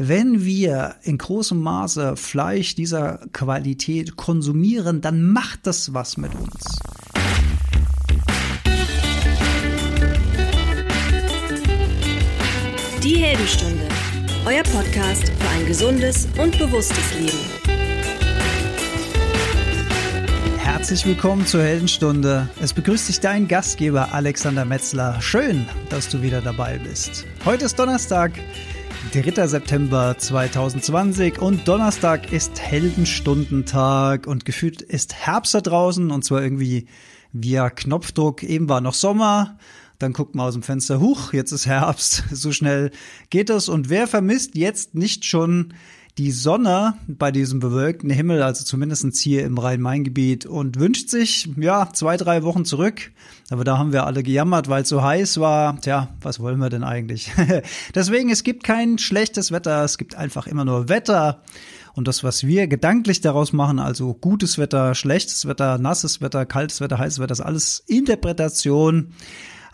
Wenn wir in großem Maße Fleisch dieser Qualität konsumieren, dann macht das was mit uns. Die Heldenstunde, euer Podcast für ein gesundes und bewusstes Leben. Herzlich willkommen zur Heldenstunde. Es begrüßt dich dein Gastgeber Alexander Metzler. Schön, dass du wieder dabei bist. Heute ist Donnerstag, 3. September 2020 und Donnerstag ist Heldenstundentag und gefühlt ist Herbst da draußen und zwar irgendwie via Knopfdruck. Eben war noch Sommer, dann guckt man aus dem Fenster, huch, jetzt ist Herbst, so schnell geht es und wer vermisst jetzt nicht schon die Sonne bei diesem bewölkten Himmel, also zumindestens hier im Rhein-Main-Gebiet und wünscht sich, ja, zwei, drei Wochen zurück. Aber da haben wir alle gejammert, weil es so heiß war. Tja, was wollen wir denn eigentlich? Deswegen, es gibt kein schlechtes Wetter, es gibt einfach immer nur Wetter. Und das, was wir gedanklich daraus machen, also gutes Wetter, schlechtes Wetter, nasses Wetter, kaltes Wetter, heißes Wetter, ist alles Interpretation.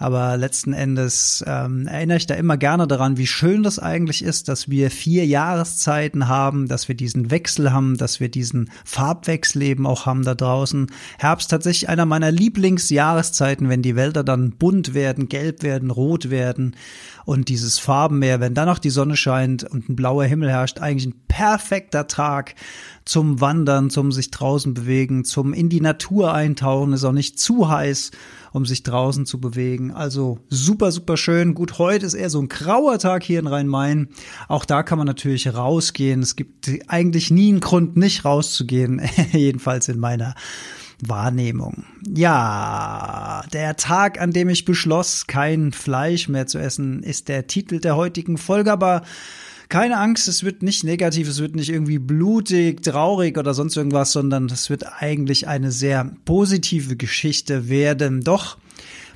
Aber letzten Endes ähm, erinnere ich da immer gerne daran, wie schön das eigentlich ist, dass wir vier Jahreszeiten haben, dass wir diesen Wechsel haben, dass wir diesen Farbwechsel eben auch haben da draußen. Herbst tatsächlich einer meiner Lieblingsjahreszeiten, wenn die Wälder dann bunt werden, gelb werden, rot werden und dieses Farbenmeer, wenn dann noch die Sonne scheint und ein blauer Himmel herrscht, eigentlich ein perfekter Tag zum Wandern, zum sich draußen bewegen, zum in die Natur eintauchen, ist auch nicht zu heiß, um sich draußen zu bewegen. Also super, super schön. Gut, heute ist eher so ein grauer Tag hier in Rhein-Main. Auch da kann man natürlich rausgehen. Es gibt eigentlich nie einen Grund, nicht rauszugehen, jedenfalls in meiner Wahrnehmung. Ja, der Tag, an dem ich beschloss, kein Fleisch mehr zu essen, ist der Titel der heutigen Folge, aber keine Angst, es wird nicht negativ, es wird nicht irgendwie blutig, traurig oder sonst irgendwas, sondern es wird eigentlich eine sehr positive Geschichte werden. Doch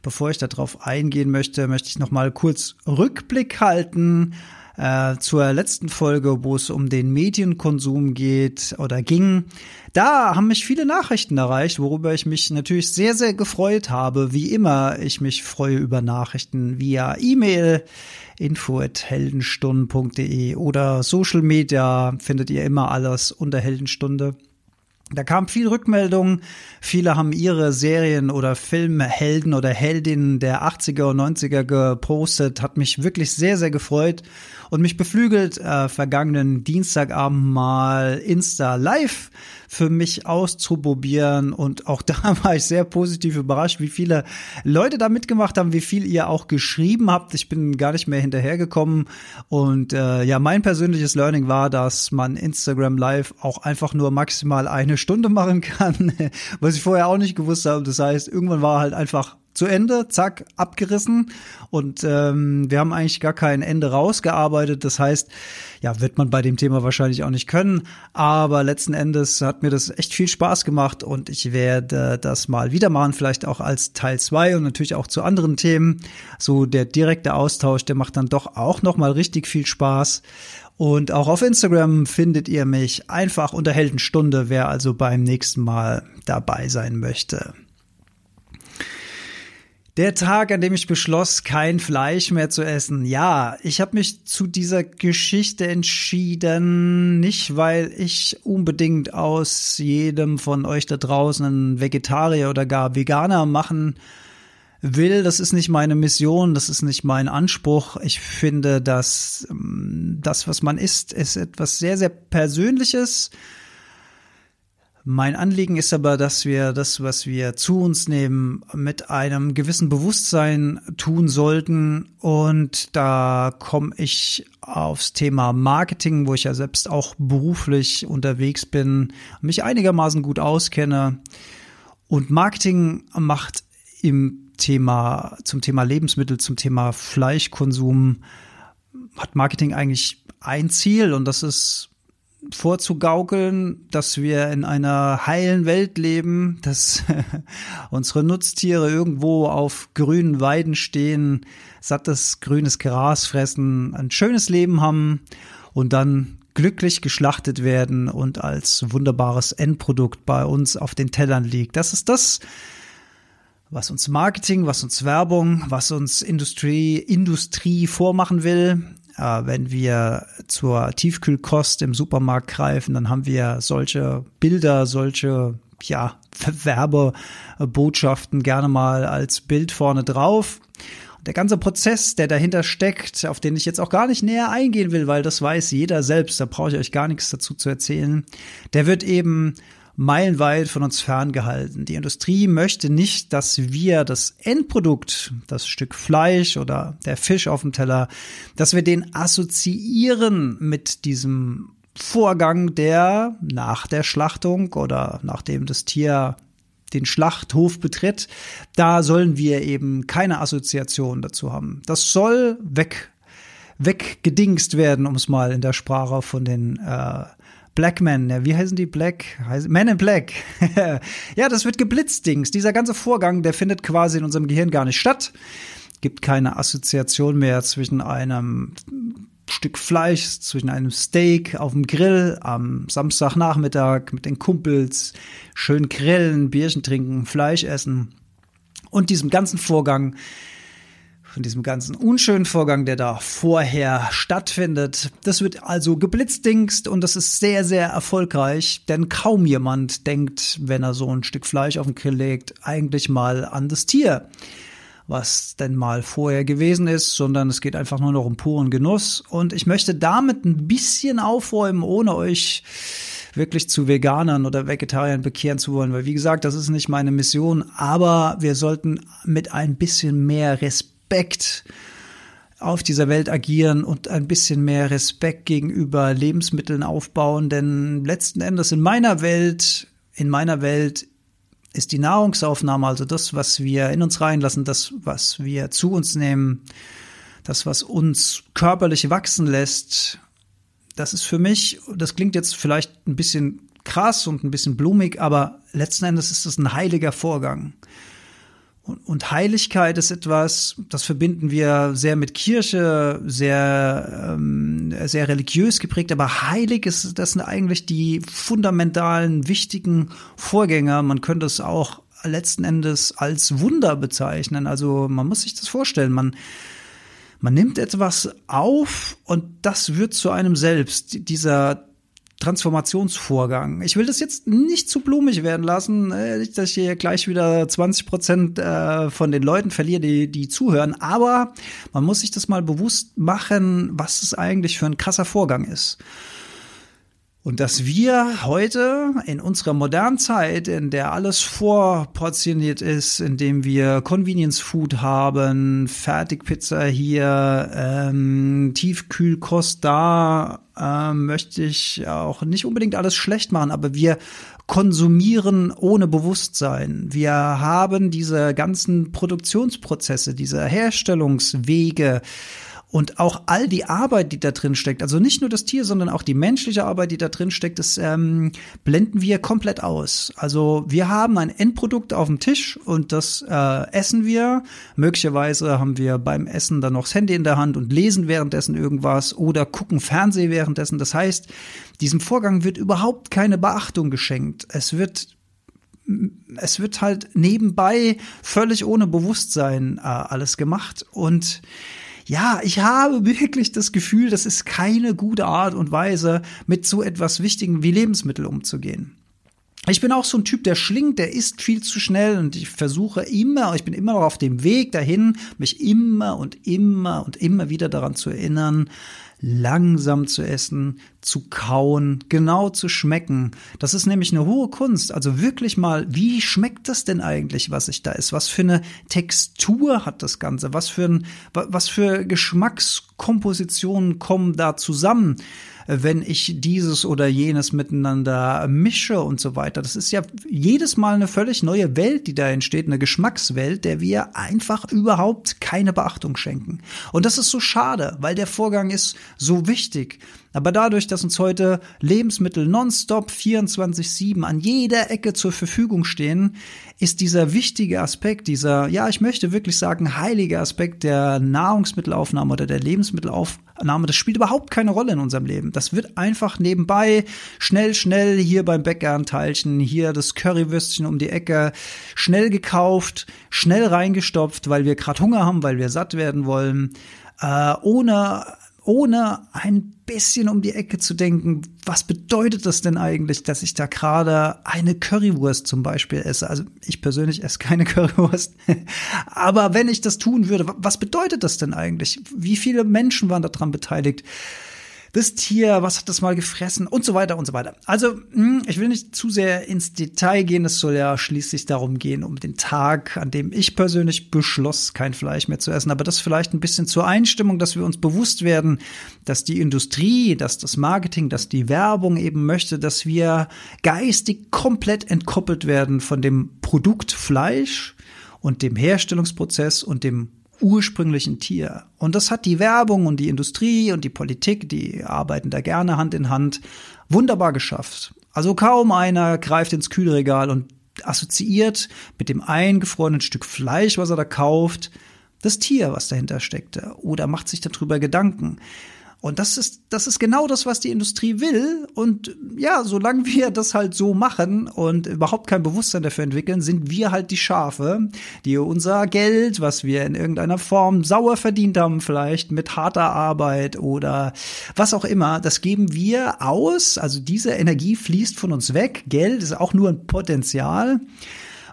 bevor ich darauf eingehen möchte, möchte ich noch mal kurz Rückblick halten äh, zur letzten Folge, wo es um den Medienkonsum geht oder ging. Da haben mich viele Nachrichten erreicht, worüber ich mich natürlich sehr, sehr gefreut habe. Wie immer, ich mich freue über Nachrichten via E-Mail info.heldenstunden.de oder Social Media findet ihr immer alles unter Heldenstunde. Da kam viel Rückmeldung. Viele haben ihre Serien oder Filmhelden oder Heldinnen der 80er und 90er gepostet. Hat mich wirklich sehr, sehr gefreut und mich beflügelt, äh, vergangenen Dienstagabend mal Insta Live für mich auszuprobieren. Und auch da war ich sehr positiv überrascht, wie viele Leute da mitgemacht haben, wie viel ihr auch geschrieben habt. Ich bin gar nicht mehr hinterhergekommen. Und äh, ja, mein persönliches Learning war, dass man Instagram Live auch einfach nur maximal eine Stunde machen kann, was ich vorher auch nicht gewusst habe. Das heißt, irgendwann war halt einfach zu Ende, zack, abgerissen. Und ähm, wir haben eigentlich gar kein Ende rausgearbeitet. Das heißt, ja, wird man bei dem Thema wahrscheinlich auch nicht können. Aber letzten Endes hat mir das echt viel Spaß gemacht und ich werde das mal wieder machen, vielleicht auch als Teil zwei und natürlich auch zu anderen Themen. So der direkte Austausch, der macht dann doch auch nochmal richtig viel Spaß. Und auch auf Instagram findet ihr mich einfach unter Heldenstunde, wer also beim nächsten Mal dabei sein möchte. Der Tag, an dem ich beschloss, kein Fleisch mehr zu essen. Ja, ich habe mich zu dieser Geschichte entschieden, nicht weil ich unbedingt aus jedem von euch da draußen einen Vegetarier oder gar Veganer machen will. Das ist nicht meine Mission, das ist nicht mein Anspruch. Ich finde, dass ähm, das, was man isst, ist etwas sehr, sehr Persönliches mein Anliegen ist aber, dass wir das, was wir zu uns nehmen, mit einem gewissen Bewusstsein tun sollten. Und da komme ich aufs Thema Marketing, wo ich ja selbst auch beruflich unterwegs bin, mich einigermaßen gut auskenne. Und Marketing macht im Thema, zum Thema Lebensmittel, zum Thema Fleischkonsum, hat Marketing eigentlich ein Ziel und das ist vorzugaukeln, dass wir in einer heilen Welt leben, dass unsere Nutztiere irgendwo auf grünen Weiden stehen, sattes grünes Gras fressen, ein schönes Leben haben und dann glücklich geschlachtet werden und als wunderbares Endprodukt bei uns auf den Tellern liegt. Das ist das, was uns Marketing, was uns Werbung, was uns Industrie, Industrie vormachen will. Äh, wenn wir zur Tiefkühlkost im Supermarkt greifen, dann haben wir solche Bilder, solche ja, Werbebotschaften gerne mal als Bild vorne drauf. Der ganze Prozess, der dahinter steckt, auf den ich jetzt auch gar nicht näher eingehen will, weil das weiß jeder selbst, da brauche ich euch gar nichts dazu zu erzählen, der wird eben meilenweit von uns ferngehalten. Die Industrie möchte nicht, dass wir das Endprodukt, das Stück Fleisch oder der Fisch auf dem Teller, dass wir den assoziieren mit diesem Vorgang, der nach der Schlachtung oder nachdem das Tier den Schlachthof betritt, da sollen wir eben keine Assoziation dazu haben. Das soll weg, weggedingst werden, um es mal in der Sprache von den äh, Black Men, wie heißen die Black? Men in Black. ja, das wird geblitzdings. Dieser ganze Vorgang, der findet quasi in unserem Gehirn gar nicht statt. Gibt keine Assoziation mehr zwischen einem Stück Fleisch, zwischen einem Steak auf dem Grill am Samstagnachmittag mit den Kumpels, schön grillen, Bierchen trinken, Fleisch essen und diesem ganzen Vorgang, von diesem ganzen unschönen Vorgang, der da vorher stattfindet. Das wird also geblitzdingst und das ist sehr, sehr erfolgreich, denn kaum jemand denkt, wenn er so ein Stück Fleisch auf den Grill legt, eigentlich mal an das Tier, was denn mal vorher gewesen ist, sondern es geht einfach nur noch um puren Genuss. Und ich möchte damit ein bisschen aufräumen, ohne euch wirklich zu Veganern oder Vegetariern bekehren zu wollen, weil wie gesagt, das ist nicht meine Mission, aber wir sollten mit ein bisschen mehr Respekt Respekt auf dieser Welt agieren und ein bisschen mehr Respekt gegenüber Lebensmitteln aufbauen, denn letzten Endes in meiner Welt, in meiner Welt ist die Nahrungsaufnahme, also das, was wir in uns reinlassen, das, was wir zu uns nehmen, das, was uns körperlich wachsen lässt, das ist für mich, das klingt jetzt vielleicht ein bisschen krass und ein bisschen blumig, aber letzten Endes ist es ein heiliger Vorgang. Und Heiligkeit ist etwas, das verbinden wir sehr mit Kirche, sehr, ähm, sehr religiös geprägt, aber heilig ist, das sind eigentlich die fundamentalen, wichtigen Vorgänger. Man könnte es auch letzten Endes als Wunder bezeichnen. Also man muss sich das vorstellen. Man, man nimmt etwas auf und das wird zu einem selbst. Dieser Transformationsvorgang. Ich will das jetzt nicht zu blumig werden lassen, äh, nicht, dass ich hier gleich wieder 20 Prozent äh, von den Leuten verliere, die, die zuhören. Aber man muss sich das mal bewusst machen, was es eigentlich für ein krasser Vorgang ist. Und dass wir heute in unserer modernen Zeit, in der alles vorportioniert ist, in dem wir Convenience Food haben, Fertigpizza hier, ähm, Tiefkühlkost da, ähm, möchte ich auch nicht unbedingt alles schlecht machen, aber wir konsumieren ohne Bewusstsein. Wir haben diese ganzen Produktionsprozesse, diese Herstellungswege, und auch all die Arbeit, die da drin steckt, also nicht nur das Tier, sondern auch die menschliche Arbeit, die da drin steckt, das ähm, blenden wir komplett aus. Also wir haben ein Endprodukt auf dem Tisch und das äh, essen wir. Möglicherweise haben wir beim Essen dann noch das Handy in der Hand und lesen währenddessen irgendwas oder gucken Fernsehen währenddessen. Das heißt, diesem Vorgang wird überhaupt keine Beachtung geschenkt. Es wird es wird halt nebenbei völlig ohne Bewusstsein äh, alles gemacht und ja, ich habe wirklich das Gefühl, das ist keine gute Art und Weise, mit so etwas Wichtigem wie Lebensmittel umzugehen. Ich bin auch so ein Typ, der schlingt, der isst viel zu schnell und ich versuche immer, ich bin immer noch auf dem Weg dahin, mich immer und immer und immer wieder daran zu erinnern, langsam zu essen, zu kauen, genau zu schmecken. Das ist nämlich eine hohe Kunst. Also wirklich mal, wie schmeckt das denn eigentlich, was ich da esse? Was für eine Textur hat das Ganze? Was für ein, was für Geschmackskompositionen kommen da zusammen? Wenn ich dieses oder jenes miteinander mische und so weiter. Das ist ja jedes Mal eine völlig neue Welt, die da entsteht, eine Geschmackswelt, der wir einfach überhaupt keine Beachtung schenken. Und das ist so schade, weil der Vorgang ist so wichtig. Aber dadurch, dass uns heute Lebensmittel nonstop 24-7 an jeder Ecke zur Verfügung stehen, ist dieser wichtige Aspekt, dieser, ja, ich möchte wirklich sagen, heilige Aspekt der Nahrungsmittelaufnahme oder der Lebensmittelaufnahme, das spielt überhaupt keine Rolle in unserem Leben. Das wird einfach nebenbei schnell, schnell hier beim Bäcker ein Teilchen, hier das Currywürstchen um die Ecke, schnell gekauft, schnell reingestopft, weil wir gerade Hunger haben, weil wir satt werden wollen, äh, ohne ohne ein bisschen um die Ecke zu denken, was bedeutet das denn eigentlich, dass ich da gerade eine Currywurst zum Beispiel esse? Also ich persönlich esse keine Currywurst, aber wenn ich das tun würde, was bedeutet das denn eigentlich? Wie viele Menschen waren daran beteiligt? Das Tier, was hat das mal gefressen und so weiter und so weiter. Also, hm, ich will nicht zu sehr ins Detail gehen. Es soll ja schließlich darum gehen, um den Tag, an dem ich persönlich beschloss, kein Fleisch mehr zu essen. Aber das vielleicht ein bisschen zur Einstimmung, dass wir uns bewusst werden, dass die Industrie, dass das Marketing, dass die Werbung eben möchte, dass wir geistig komplett entkoppelt werden von dem Produkt Fleisch und dem Herstellungsprozess und dem ursprünglichen Tier. Und das hat die Werbung und die Industrie und die Politik, die arbeiten da gerne Hand in Hand, wunderbar geschafft. Also kaum einer greift ins Kühlregal und assoziiert mit dem eingefrorenen Stück Fleisch, was er da kauft, das Tier, was dahinter steckte, oder macht sich darüber Gedanken. Und das ist, das ist genau das, was die Industrie will. Und ja, solange wir das halt so machen und überhaupt kein Bewusstsein dafür entwickeln, sind wir halt die Schafe, die unser Geld, was wir in irgendeiner Form sauer verdient haben, vielleicht mit harter Arbeit oder was auch immer, das geben wir aus. Also diese Energie fließt von uns weg. Geld ist auch nur ein Potenzial,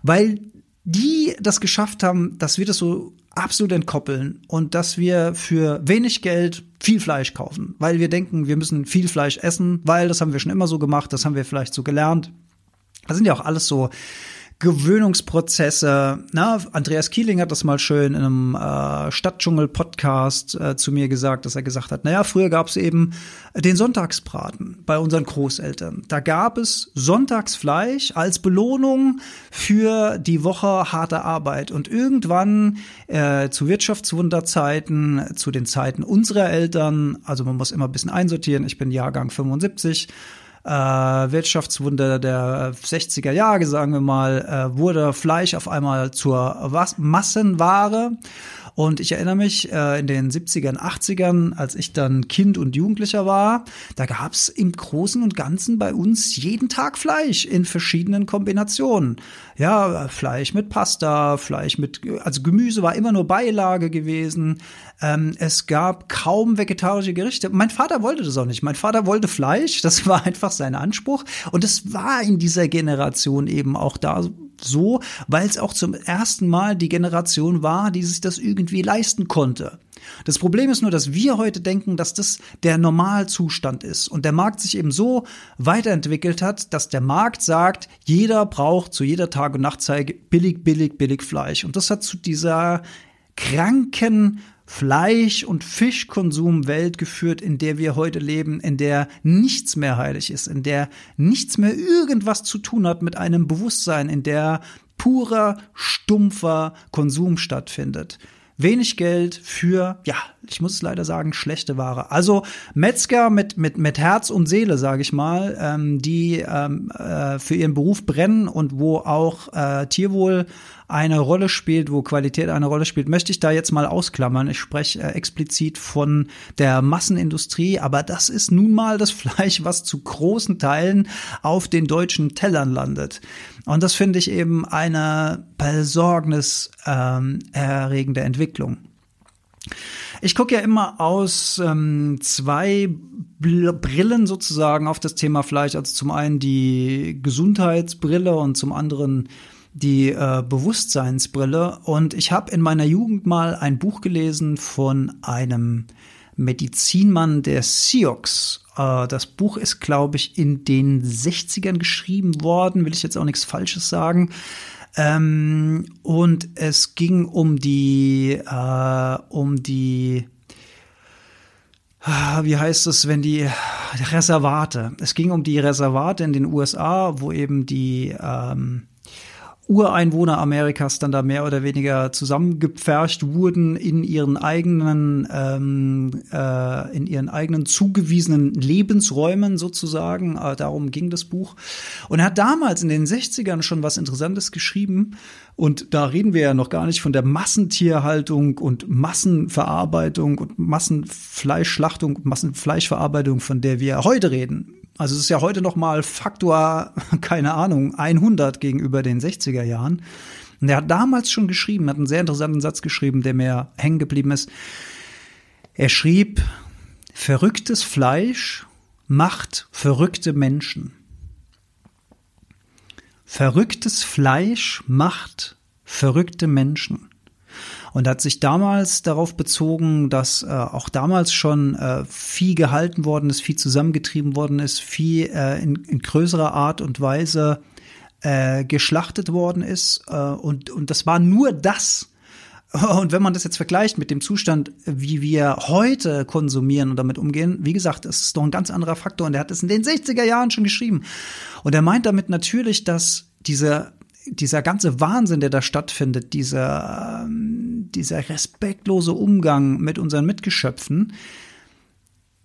weil die das geschafft haben, dass wir das so absolut entkoppeln und dass wir für wenig Geld viel Fleisch kaufen, weil wir denken, wir müssen viel Fleisch essen, weil das haben wir schon immer so gemacht, das haben wir vielleicht so gelernt. Das sind ja auch alles so Gewöhnungsprozesse. Na, Andreas Kieling hat das mal schön in einem äh, Stadtdschungel-Podcast äh, zu mir gesagt, dass er gesagt hat, naja, früher gab es eben den Sonntagsbraten bei unseren Großeltern. Da gab es Sonntagsfleisch als Belohnung für die Woche harter Arbeit. Und irgendwann äh, zu Wirtschaftswunderzeiten, zu den Zeiten unserer Eltern, also man muss immer ein bisschen einsortieren, ich bin Jahrgang 75, äh, Wirtschaftswunder der 60er Jahre, sagen wir mal, äh, wurde Fleisch auf einmal zur Massenware. Und ich erinnere mich äh, in den 70ern, 80ern, als ich dann Kind und Jugendlicher war, da gab's im Großen und Ganzen bei uns jeden Tag Fleisch in verschiedenen Kombinationen. Ja, Fleisch mit Pasta, Fleisch mit, also Gemüse war immer nur Beilage gewesen. Ähm, es gab kaum vegetarische Gerichte. Mein Vater wollte das auch nicht. Mein Vater wollte Fleisch, das war einfach sein Anspruch. Und es war in dieser Generation eben auch da so, weil es auch zum ersten Mal die Generation war, die sich das irgendwie leisten konnte. Das Problem ist nur, dass wir heute denken, dass das der Normalzustand ist und der Markt sich eben so weiterentwickelt hat, dass der Markt sagt, jeder braucht zu jeder Tag- und Nachtzeit billig, billig, billig Fleisch. Und das hat zu dieser kranken Fleisch- und Fischkonsumwelt geführt, in der wir heute leben, in der nichts mehr heilig ist, in der nichts mehr irgendwas zu tun hat mit einem Bewusstsein, in der purer, stumpfer Konsum stattfindet wenig Geld für, ja, ich muss es leider sagen, schlechte Ware. Also Metzger mit, mit, mit Herz und Seele, sage ich mal, ähm, die ähm, äh, für ihren Beruf brennen und wo auch äh, Tierwohl eine Rolle spielt, wo Qualität eine Rolle spielt, möchte ich da jetzt mal ausklammern. Ich spreche äh, explizit von der Massenindustrie, aber das ist nun mal das Fleisch, was zu großen Teilen auf den deutschen Tellern landet. Und das finde ich eben eine besorgniserregende Entwicklung. Ich gucke ja immer aus ähm, zwei Brillen sozusagen auf das Thema Fleisch. Also zum einen die Gesundheitsbrille und zum anderen die äh, Bewusstseinsbrille. Und ich habe in meiner Jugend mal ein Buch gelesen von einem Medizinmann der Sioux. Äh, das Buch ist, glaube ich, in den 60ern geschrieben worden, will ich jetzt auch nichts Falsches sagen. Ähm, und es ging um die, äh, um die, ah, wie heißt es, wenn die Reservate. Es ging um die Reservate in den USA, wo eben die ähm, Ureinwohner Amerikas dann da mehr oder weniger zusammengepfercht wurden in ihren eigenen, ähm, äh, in ihren eigenen zugewiesenen Lebensräumen sozusagen. Äh, darum ging das Buch. Und er hat damals in den 60ern schon was Interessantes geschrieben. Und da reden wir ja noch gar nicht von der Massentierhaltung und Massenverarbeitung und Massenfleischschlachtung, Massenfleischverarbeitung, von der wir heute reden. Also es ist ja heute noch mal Faktor, keine Ahnung, 100 gegenüber den 60er Jahren. Und er hat damals schon geschrieben, hat einen sehr interessanten Satz geschrieben, der mir hängen geblieben ist. Er schrieb, verrücktes Fleisch macht verrückte Menschen. Verrücktes Fleisch macht verrückte Menschen. Und hat sich damals darauf bezogen, dass äh, auch damals schon äh, Vieh gehalten worden ist, Vieh zusammengetrieben worden ist, Vieh äh, in, in größerer Art und Weise äh, geschlachtet worden ist. Äh, und, und das war nur das. Und wenn man das jetzt vergleicht mit dem Zustand, wie wir heute konsumieren und damit umgehen, wie gesagt, das ist doch ein ganz anderer Faktor. Und er hat es in den 60er Jahren schon geschrieben. Und er meint damit natürlich, dass diese dieser ganze Wahnsinn, der da stattfindet, dieser, ähm, dieser respektlose Umgang mit unseren Mitgeschöpfen,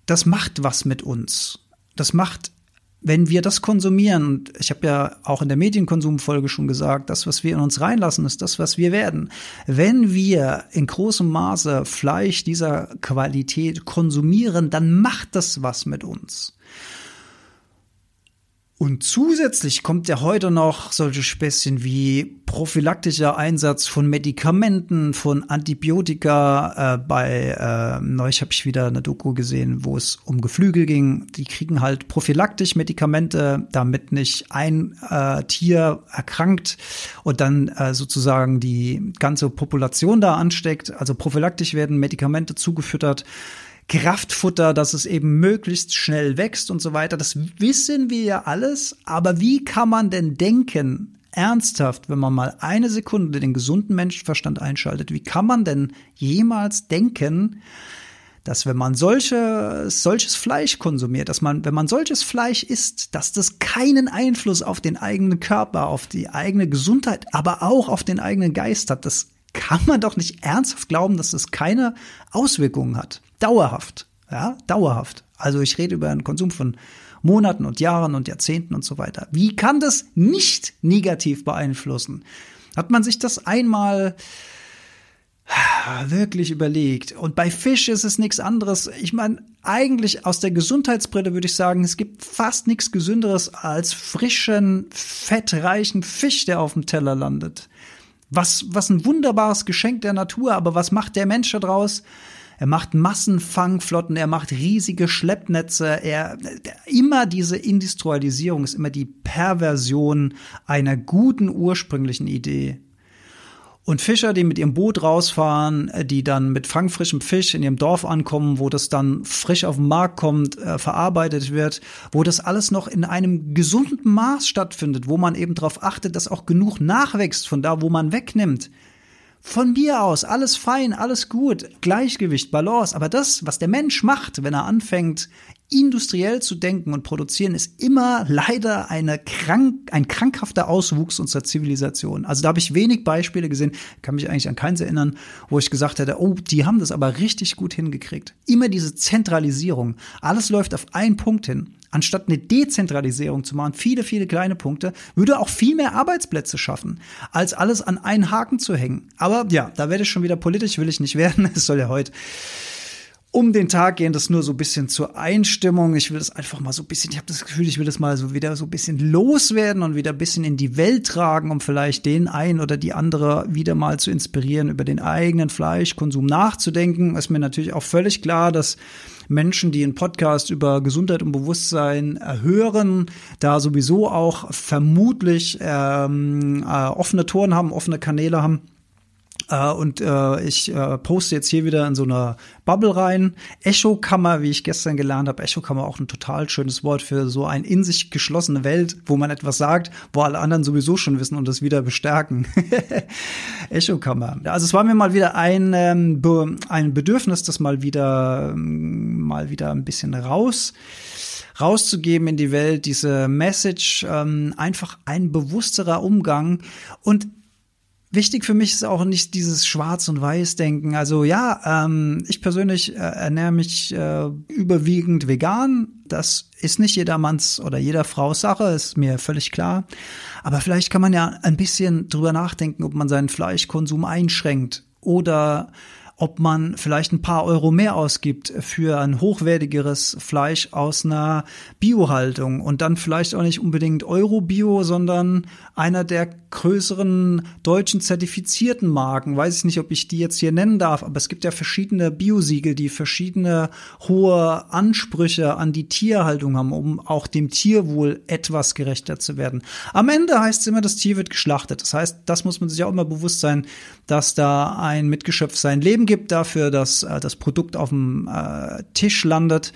das macht was mit uns. Das macht, wenn wir das konsumieren, und ich habe ja auch in der Medienkonsumfolge schon gesagt, das, was wir in uns reinlassen, ist das, was wir werden. Wenn wir in großem Maße Fleisch dieser Qualität konsumieren, dann macht das was mit uns. Und zusätzlich kommt ja heute noch solche Späßchen wie prophylaktischer Einsatz von Medikamenten, von Antibiotika. Äh, bei äh, neulich habe ich wieder eine Doku gesehen, wo es um Geflügel ging. Die kriegen halt prophylaktisch Medikamente, damit nicht ein äh, Tier erkrankt und dann äh, sozusagen die ganze Population da ansteckt. Also prophylaktisch werden Medikamente zugefüttert Kraftfutter, dass es eben möglichst schnell wächst und so weiter. Das wissen wir ja alles. Aber wie kann man denn denken, ernsthaft, wenn man mal eine Sekunde den gesunden Menschenverstand einschaltet, wie kann man denn jemals denken, dass wenn man solche, solches Fleisch konsumiert, dass man, wenn man solches Fleisch isst, dass das keinen Einfluss auf den eigenen Körper, auf die eigene Gesundheit, aber auch auf den eigenen Geist hat. Das kann man doch nicht ernsthaft glauben, dass das keine Auswirkungen hat. Dauerhaft. Ja, dauerhaft. Also ich rede über einen Konsum von Monaten und Jahren und Jahrzehnten und so weiter. Wie kann das nicht negativ beeinflussen? Hat man sich das einmal wirklich überlegt. Und bei Fisch ist es nichts anderes. Ich meine, eigentlich aus der Gesundheitsbrille würde ich sagen, es gibt fast nichts Gesünderes als frischen, fettreichen Fisch, der auf dem Teller landet. Was, was ein wunderbares Geschenk der Natur, aber was macht der Mensch daraus? Er macht Massenfangflotten, er macht riesige Schleppnetze, er immer diese Industrialisierung ist immer die Perversion einer guten ursprünglichen Idee. Und Fischer, die mit ihrem Boot rausfahren, äh, die dann mit fangfrischem Fisch in ihrem Dorf ankommen, wo das dann frisch auf den Markt kommt, äh, verarbeitet wird, wo das alles noch in einem gesunden Maß stattfindet, wo man eben darauf achtet, dass auch genug nachwächst von da, wo man wegnimmt. Von mir aus, alles fein, alles gut, Gleichgewicht, Balance. Aber das, was der Mensch macht, wenn er anfängt, industriell zu denken und produzieren, ist immer leider eine krank, ein krankhafter Auswuchs unserer Zivilisation. Also da habe ich wenig Beispiele gesehen, kann mich eigentlich an keins erinnern, wo ich gesagt hätte, oh, die haben das aber richtig gut hingekriegt. Immer diese Zentralisierung. Alles läuft auf einen Punkt hin. Anstatt eine Dezentralisierung zu machen, viele, viele kleine Punkte, würde auch viel mehr Arbeitsplätze schaffen, als alles an einen Haken zu hängen. Aber ja, da werde ich schon wieder politisch, will ich nicht werden. Es soll ja heute um den Tag gehen, das nur so ein bisschen zur Einstimmung. Ich will das einfach mal so ein bisschen, ich habe das Gefühl, ich will das mal so wieder so ein bisschen loswerden und wieder ein bisschen in die Welt tragen, um vielleicht den einen oder die andere wieder mal zu inspirieren, über den eigenen Fleischkonsum nachzudenken. Ist mir natürlich auch völlig klar, dass Menschen, die einen Podcast über Gesundheit und Bewusstsein hören, da sowieso auch vermutlich ähm, äh, offene Toren haben, offene Kanäle haben äh, und äh, ich äh, poste jetzt hier wieder in so einer Bubble rein. Echokammer, wie ich gestern gelernt habe. Echokammer auch ein total schönes Wort für so eine in sich geschlossene Welt, wo man etwas sagt, wo alle anderen sowieso schon wissen und das wieder bestärken. Echokammer. Also es war mir mal wieder ein, ähm, ein Bedürfnis, das mal wieder, ähm, mal wieder ein bisschen raus rauszugeben in die Welt, diese Message, ähm, einfach ein bewussterer Umgang. Und Wichtig für mich ist auch nicht dieses Schwarz- und Weiß-Denken. Also ja, ähm, ich persönlich äh, ernähre mich äh, überwiegend vegan. Das ist nicht jedermanns oder jeder Frau's Sache, ist mir völlig klar. Aber vielleicht kann man ja ein bisschen drüber nachdenken, ob man seinen Fleischkonsum einschränkt oder ob man vielleicht ein paar Euro mehr ausgibt für ein hochwertigeres Fleisch aus einer Biohaltung und dann vielleicht auch nicht unbedingt Euro-Bio, sondern einer der größeren deutschen zertifizierten Marken. Weiß ich nicht, ob ich die jetzt hier nennen darf, aber es gibt ja verschiedene Biosiegel, die verschiedene hohe Ansprüche an die Tierhaltung haben, um auch dem Tierwohl etwas gerechter zu werden. Am Ende heißt es immer, das Tier wird geschlachtet. Das heißt, das muss man sich auch immer bewusst sein, dass da ein Mitgeschöpf sein Leben gibt dafür, dass äh, das Produkt auf dem äh, Tisch landet.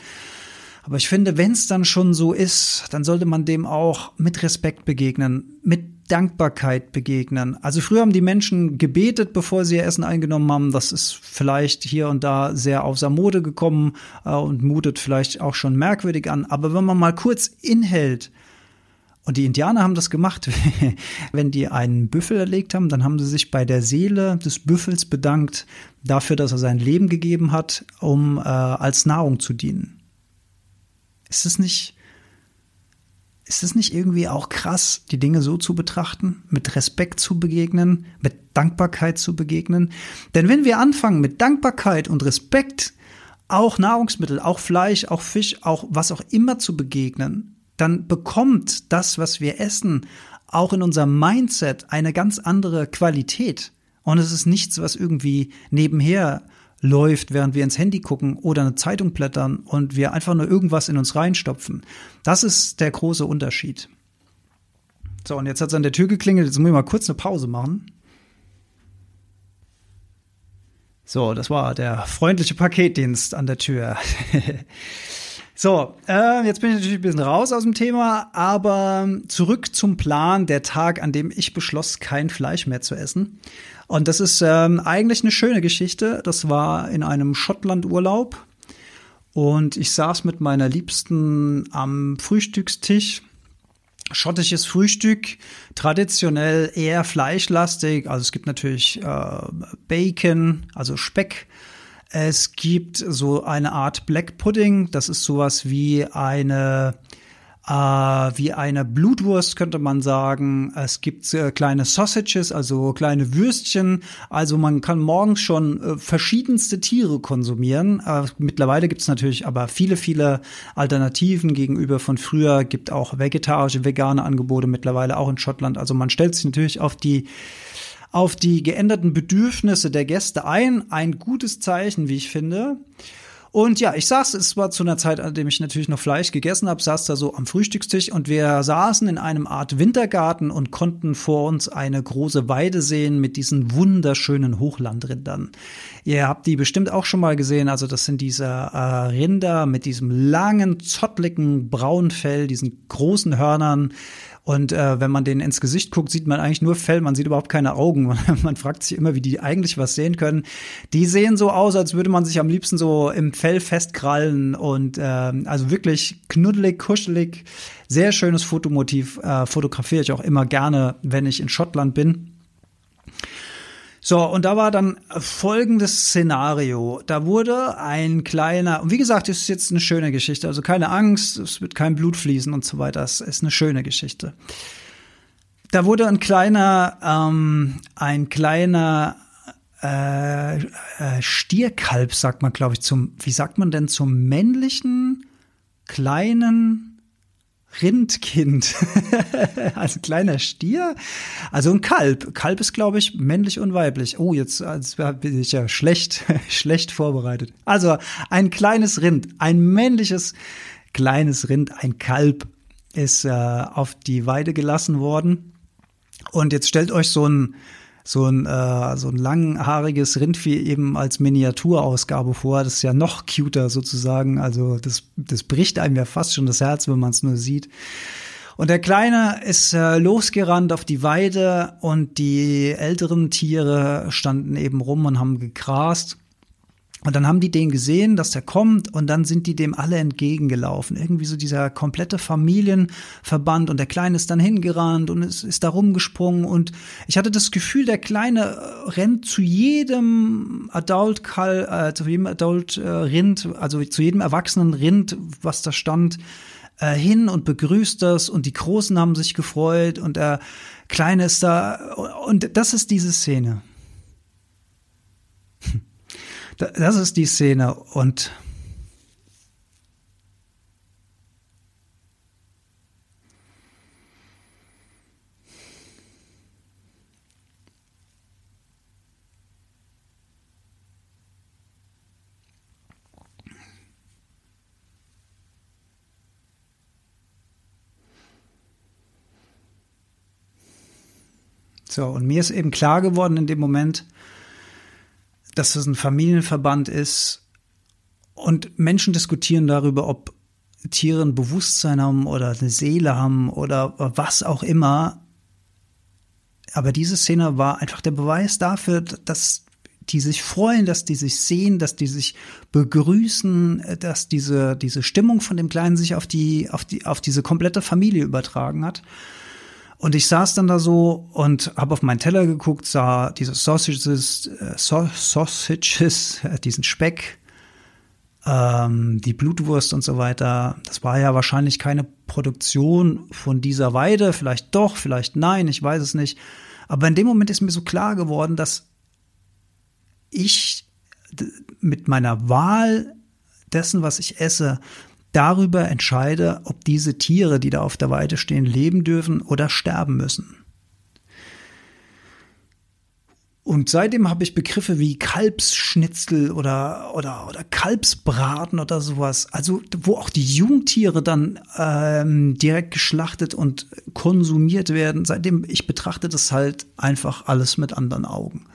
Aber ich finde, wenn es dann schon so ist, dann sollte man dem auch mit Respekt begegnen, mit Dankbarkeit begegnen. Also früher haben die Menschen gebetet, bevor sie ihr Essen eingenommen haben. Das ist vielleicht hier und da sehr außer Mode gekommen äh, und mutet vielleicht auch schon merkwürdig an. Aber wenn man mal kurz inhält und die Indianer haben das gemacht. Wenn die einen Büffel erlegt haben, dann haben sie sich bei der Seele des Büffels bedankt dafür, dass er sein Leben gegeben hat, um äh, als Nahrung zu dienen. Ist es nicht, ist es nicht irgendwie auch krass, die Dinge so zu betrachten, mit Respekt zu begegnen, mit Dankbarkeit zu begegnen? Denn wenn wir anfangen, mit Dankbarkeit und Respekt auch Nahrungsmittel, auch Fleisch, auch Fisch, auch was auch immer zu begegnen, dann bekommt das, was wir essen, auch in unserem Mindset eine ganz andere Qualität. Und es ist nichts, was irgendwie nebenher läuft, während wir ins Handy gucken oder eine Zeitung blättern und wir einfach nur irgendwas in uns reinstopfen. Das ist der große Unterschied. So, und jetzt hat es an der Tür geklingelt. Jetzt muss ich mal kurz eine Pause machen. So, das war der freundliche Paketdienst an der Tür. So, äh, jetzt bin ich natürlich ein bisschen raus aus dem Thema, aber zurück zum Plan, der Tag, an dem ich beschloss, kein Fleisch mehr zu essen. Und das ist ähm, eigentlich eine schöne Geschichte. Das war in einem Schottland-Urlaub. Und ich saß mit meiner Liebsten am Frühstückstisch. Schottisches Frühstück, traditionell eher fleischlastig. Also es gibt natürlich äh, Bacon, also Speck es gibt so eine Art Black Pudding. Das ist sowas wie eine äh, wie eine Blutwurst könnte man sagen. Es gibt äh, kleine Sausages, also kleine Würstchen. Also man kann morgens schon äh, verschiedenste Tiere konsumieren. Äh, mittlerweile gibt es natürlich aber viele, viele Alternativen gegenüber von früher. Gibt auch vegetarische, vegane Angebote mittlerweile auch in Schottland. Also man stellt sich natürlich auf die auf die geänderten Bedürfnisse der Gäste ein. Ein gutes Zeichen, wie ich finde. Und ja, ich saß, es war zu einer Zeit, an dem ich natürlich noch Fleisch gegessen habe, saß da so am Frühstückstisch und wir saßen in einem Art Wintergarten und konnten vor uns eine große Weide sehen mit diesen wunderschönen Hochlandrindern. Ihr habt die bestimmt auch schon mal gesehen, also das sind diese äh, Rinder mit diesem langen, zottligen braunen Fell, diesen großen Hörnern, und äh, wenn man denen ins Gesicht guckt, sieht man eigentlich nur Fell, man sieht überhaupt keine Augen. man fragt sich immer, wie die eigentlich was sehen können. Die sehen so aus, als würde man sich am liebsten so im Fell festkrallen und äh, also wirklich knuddelig, kuschelig. Sehr schönes Fotomotiv, äh, fotografiere ich auch immer gerne, wenn ich in Schottland bin. So, und da war dann folgendes Szenario. Da wurde ein kleiner, und wie gesagt, es ist jetzt eine schöne Geschichte, also keine Angst, es wird kein Blut fließen und so weiter. Es ist eine schöne Geschichte. Da wurde ein kleiner, ähm, ein kleiner äh, äh, Stierkalb, sagt man, glaube ich, zum, wie sagt man denn, zum männlichen kleinen Rindkind, also kleiner Stier, also ein Kalb. Kalb ist, glaube ich, männlich und weiblich. Oh, jetzt, jetzt bin ich ja schlecht, schlecht vorbereitet. Also ein kleines Rind, ein männliches kleines Rind, ein Kalb ist äh, auf die Weide gelassen worden. Und jetzt stellt euch so ein so ein, äh, so ein langhaariges Rindvieh eben als Miniaturausgabe vor. Das ist ja noch cuter sozusagen. Also das, das bricht einem ja fast schon das Herz, wenn man es nur sieht. Und der Kleine ist äh, losgerannt auf die Weide und die älteren Tiere standen eben rum und haben gegrast. Und dann haben die den gesehen, dass der kommt und dann sind die dem alle entgegengelaufen. Irgendwie so dieser komplette Familienverband und der Kleine ist dann hingerannt und ist, ist da rumgesprungen und ich hatte das Gefühl, der Kleine äh, rennt zu jedem Adult äh, zu jedem Adult äh, Rind, also zu jedem erwachsenen Rind, was da stand, äh, hin und begrüßt das und die Großen haben sich gefreut und der Kleine ist da und das ist diese Szene. Das ist die Szene und So, und mir ist eben klar geworden in dem Moment, dass es ein Familienverband ist und Menschen diskutieren darüber, ob Tiere ein Bewusstsein haben oder eine Seele haben oder was auch immer. Aber diese Szene war einfach der Beweis dafür, dass die sich freuen, dass die sich sehen, dass die sich begrüßen, dass diese, diese Stimmung von dem Kleinen sich auf die, auf die, auf diese komplette Familie übertragen hat. Und ich saß dann da so und habe auf meinen Teller geguckt, sah diese Sausages, äh, Sausages, äh, diesen Speck, ähm, die Blutwurst und so weiter. Das war ja wahrscheinlich keine Produktion von dieser Weide, vielleicht doch, vielleicht nein, ich weiß es nicht. Aber in dem Moment ist mir so klar geworden, dass ich mit meiner Wahl dessen, was ich esse, darüber entscheide, ob diese Tiere, die da auf der Weide stehen, leben dürfen oder sterben müssen. Und seitdem habe ich Begriffe wie Kalbsschnitzel oder, oder, oder Kalbsbraten oder sowas, also wo auch die Jungtiere dann ähm, direkt geschlachtet und konsumiert werden. Seitdem ich betrachte das halt einfach alles mit anderen Augen.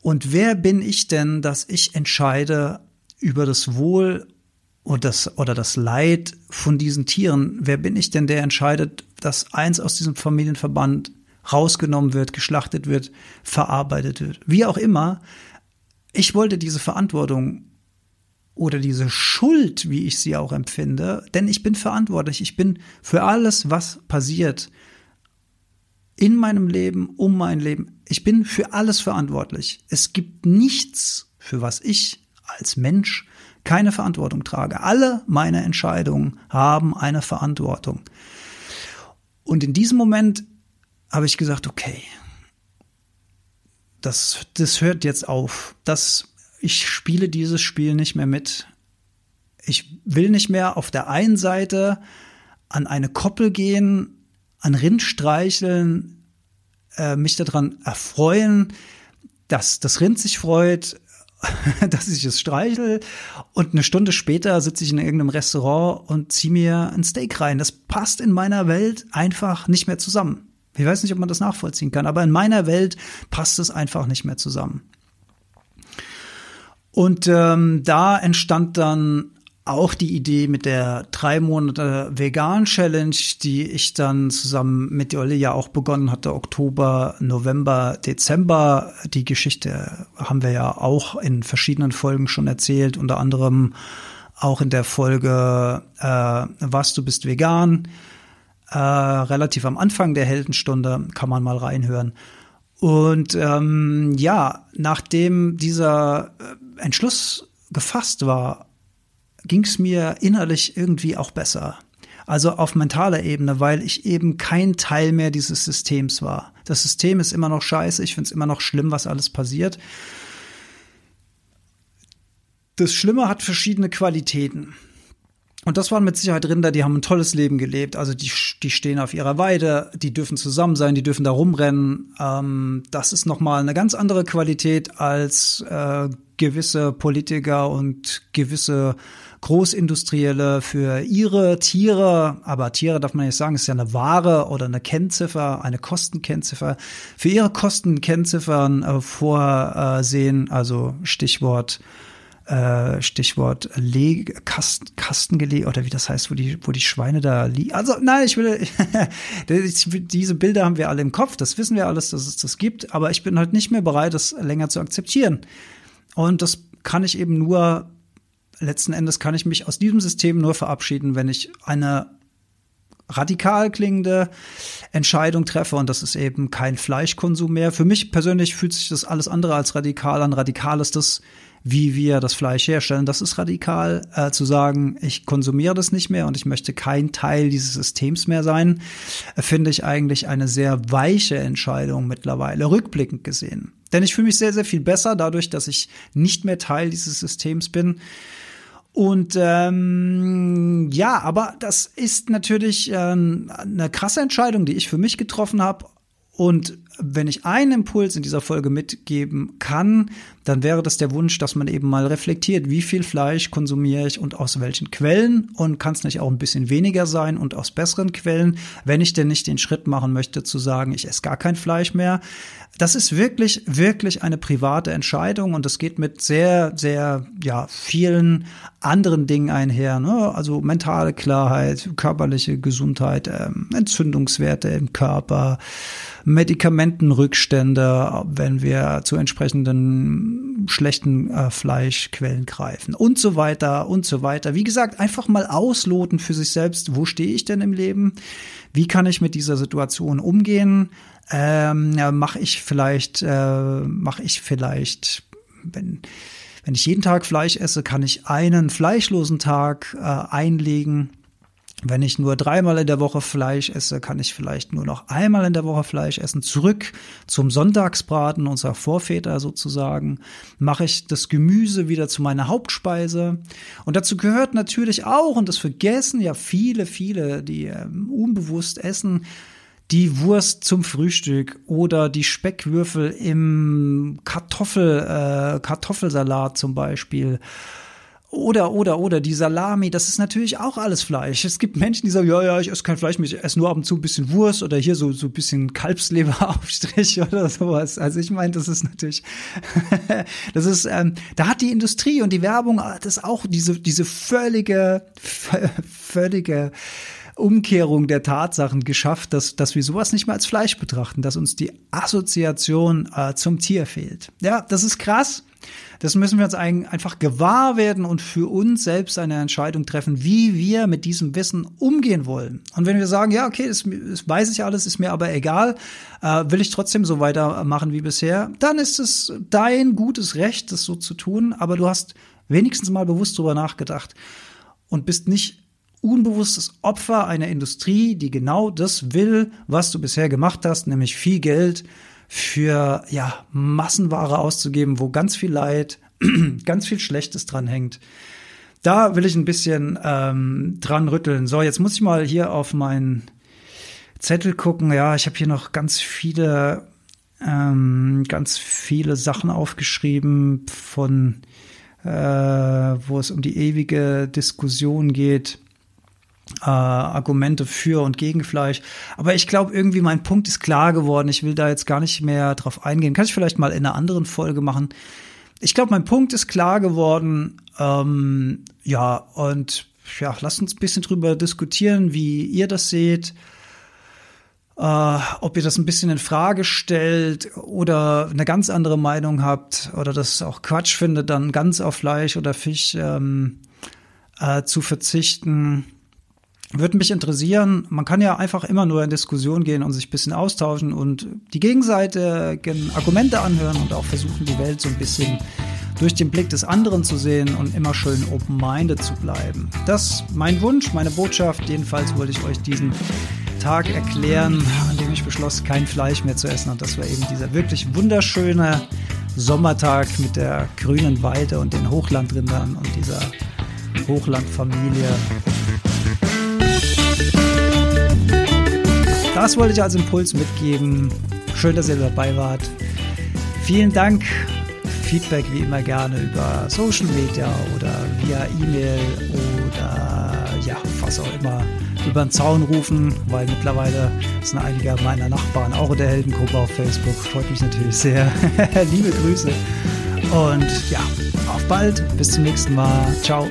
Und wer bin ich denn, dass ich entscheide über das Wohl und das, oder das Leid von diesen Tieren, wer bin ich denn, der entscheidet, dass eins aus diesem Familienverband rausgenommen wird, geschlachtet wird, verarbeitet wird. Wie auch immer, ich wollte diese Verantwortung oder diese Schuld, wie ich sie auch empfinde, denn ich bin verantwortlich, ich bin für alles, was passiert in meinem Leben, um mein Leben, ich bin für alles verantwortlich. Es gibt nichts, für was ich als Mensch keine Verantwortung trage. Alle meine Entscheidungen haben eine Verantwortung. Und in diesem Moment habe ich gesagt, okay, das, das hört jetzt auf. Das, ich spiele dieses Spiel nicht mehr mit. Ich will nicht mehr auf der einen Seite an eine Koppel gehen, an Rind streicheln, äh, mich daran erfreuen, dass das Rind sich freut, dass ich es streichel und eine Stunde später sitze ich in irgendeinem Restaurant und ziehe mir ein Steak rein. Das passt in meiner Welt einfach nicht mehr zusammen. Ich weiß nicht, ob man das nachvollziehen kann, aber in meiner Welt passt es einfach nicht mehr zusammen. Und ähm, da entstand dann auch die Idee mit der drei Monate Vegan Challenge, die ich dann zusammen mit Jolle ja auch begonnen hatte, Oktober, November, Dezember. Die Geschichte haben wir ja auch in verschiedenen Folgen schon erzählt, unter anderem auch in der Folge äh, Was, du bist vegan. Äh, relativ am Anfang der Heldenstunde kann man mal reinhören. Und ähm, ja, nachdem dieser äh, Entschluss gefasst war, ging es mir innerlich irgendwie auch besser. Also auf mentaler Ebene, weil ich eben kein Teil mehr dieses Systems war. Das System ist immer noch scheiße, ich finde es immer noch schlimm, was alles passiert. Das Schlimme hat verschiedene Qualitäten. Und das waren mit Sicherheit Rinder, die haben ein tolles Leben gelebt. Also die, die stehen auf ihrer Weide, die dürfen zusammen sein, die dürfen da rumrennen. Ähm, das ist nochmal eine ganz andere Qualität als äh, gewisse Politiker und gewisse Großindustrielle für ihre Tiere, aber Tiere darf man nicht sagen, ist ja eine Ware oder eine Kennziffer, eine Kostenkennziffer, für ihre Kostenkennziffern äh, vorsehen, also Stichwort äh, Stichwort Leg Kasten, Kastengelegt oder wie das heißt, wo die, wo die Schweine da liegen. Also nein, ich will, diese Bilder haben wir alle im Kopf, das wissen wir alles, dass es das gibt, aber ich bin halt nicht mehr bereit, das länger zu akzeptieren. Und das kann ich eben nur, letzten Endes kann ich mich aus diesem System nur verabschieden, wenn ich eine radikal klingende Entscheidung treffe und das ist eben kein Fleischkonsum mehr. Für mich persönlich fühlt sich das alles andere als radikal an. Radikal ist das, wie wir das Fleisch herstellen. Das ist radikal, äh, zu sagen, ich konsumiere das nicht mehr und ich möchte kein Teil dieses Systems mehr sein, äh, finde ich eigentlich eine sehr weiche Entscheidung mittlerweile, rückblickend gesehen. Denn ich fühle mich sehr, sehr viel besser dadurch, dass ich nicht mehr Teil dieses Systems bin. Und ähm, ja, aber das ist natürlich äh, eine krasse Entscheidung, die ich für mich getroffen habe. Und wenn ich einen Impuls in dieser Folge mitgeben kann, dann wäre das der Wunsch, dass man eben mal reflektiert, wie viel Fleisch konsumiere ich und aus welchen Quellen und kann es nicht auch ein bisschen weniger sein und aus besseren Quellen, wenn ich denn nicht den Schritt machen möchte zu sagen, ich esse gar kein Fleisch mehr. Das ist wirklich, wirklich eine private Entscheidung und das geht mit sehr, sehr, ja, vielen anderen Dingen einher. Ne? Also mentale Klarheit, körperliche Gesundheit, ähm, Entzündungswerte im Körper, Medikamentenrückstände, wenn wir zu entsprechenden schlechten äh, Fleischquellen greifen und so weiter und so weiter. Wie gesagt, einfach mal ausloten für sich selbst, wo stehe ich denn im Leben? Wie kann ich mit dieser Situation umgehen? Ähm, ja, mache ich vielleicht, äh, mache ich vielleicht, wenn wenn ich jeden Tag Fleisch esse, kann ich einen fleischlosen Tag äh, einlegen. Wenn ich nur dreimal in der Woche Fleisch esse, kann ich vielleicht nur noch einmal in der Woche Fleisch essen. Zurück zum Sonntagsbraten unserer Vorväter sozusagen. Mache ich das Gemüse wieder zu meiner Hauptspeise. Und dazu gehört natürlich auch, und das vergessen ja viele, viele, die ähm, unbewusst essen, die Wurst zum Frühstück oder die Speckwürfel im Kartoffel, äh, Kartoffelsalat zum Beispiel oder, oder, oder, die Salami, das ist natürlich auch alles Fleisch. Es gibt Menschen, die sagen, ja, ja, ich esse kein Fleisch mehr, ich esse nur ab und zu ein bisschen Wurst oder hier so, so ein bisschen Kalbsleberaufstrich oder sowas. Also ich meine, das ist natürlich, das ist, ähm, da hat die Industrie und die Werbung das auch diese, diese völlige, völlige, Umkehrung der Tatsachen geschafft, dass, dass wir sowas nicht mehr als Fleisch betrachten, dass uns die Assoziation äh, zum Tier fehlt. Ja, das ist krass. Das müssen wir uns einfach gewahr werden und für uns selbst eine Entscheidung treffen, wie wir mit diesem Wissen umgehen wollen. Und wenn wir sagen, ja, okay, das, das weiß ich alles, ist mir aber egal, äh, will ich trotzdem so weitermachen wie bisher, dann ist es dein gutes Recht, das so zu tun, aber du hast wenigstens mal bewusst drüber nachgedacht und bist nicht unbewusstes Opfer einer Industrie, die genau das will, was du bisher gemacht hast, nämlich viel Geld für ja, Massenware auszugeben, wo ganz viel Leid, ganz viel Schlechtes dran hängt. Da will ich ein bisschen ähm, dran rütteln. So, jetzt muss ich mal hier auf meinen Zettel gucken. Ja, ich habe hier noch ganz viele, ähm, ganz viele Sachen aufgeschrieben von, äh, wo es um die ewige Diskussion geht äh, Argumente für und gegen Fleisch. Aber ich glaube, irgendwie mein Punkt ist klar geworden. Ich will da jetzt gar nicht mehr drauf eingehen. Kann ich vielleicht mal in einer anderen Folge machen. Ich glaube, mein Punkt ist klar geworden. Ähm, ja, und ja, lasst uns ein bisschen drüber diskutieren, wie ihr das seht. Uh, ob ihr das ein bisschen in Frage stellt oder eine ganz andere Meinung habt oder das auch Quatsch findet, dann ganz auf Fleisch oder Fisch ähm, äh, zu verzichten. Würde mich interessieren, man kann ja einfach immer nur in Diskussion gehen und sich ein bisschen austauschen und die gegenseitigen Argumente anhören und auch versuchen, die Welt so ein bisschen durch den Blick des anderen zu sehen und immer schön open-minded zu bleiben. Das ist mein Wunsch, meine Botschaft. Jedenfalls wollte ich euch diesen Tag erklären, an dem ich beschloss, kein Fleisch mehr zu essen. Und das war eben dieser wirklich wunderschöne Sommertag mit der grünen Weide und den Hochlandrindern und dieser Hochlandfamilie. Das wollte ich als Impuls mitgeben. Schön, dass ihr dabei wart. Vielen Dank. Feedback wie immer gerne über Social Media oder via E-Mail oder ja, was auch immer über den Zaun rufen, weil mittlerweile sind einige meiner Nachbarn auch in der Heldengruppe auf Facebook. Freut mich natürlich sehr. Liebe Grüße. Und ja, auf bald. Bis zum nächsten Mal. Ciao.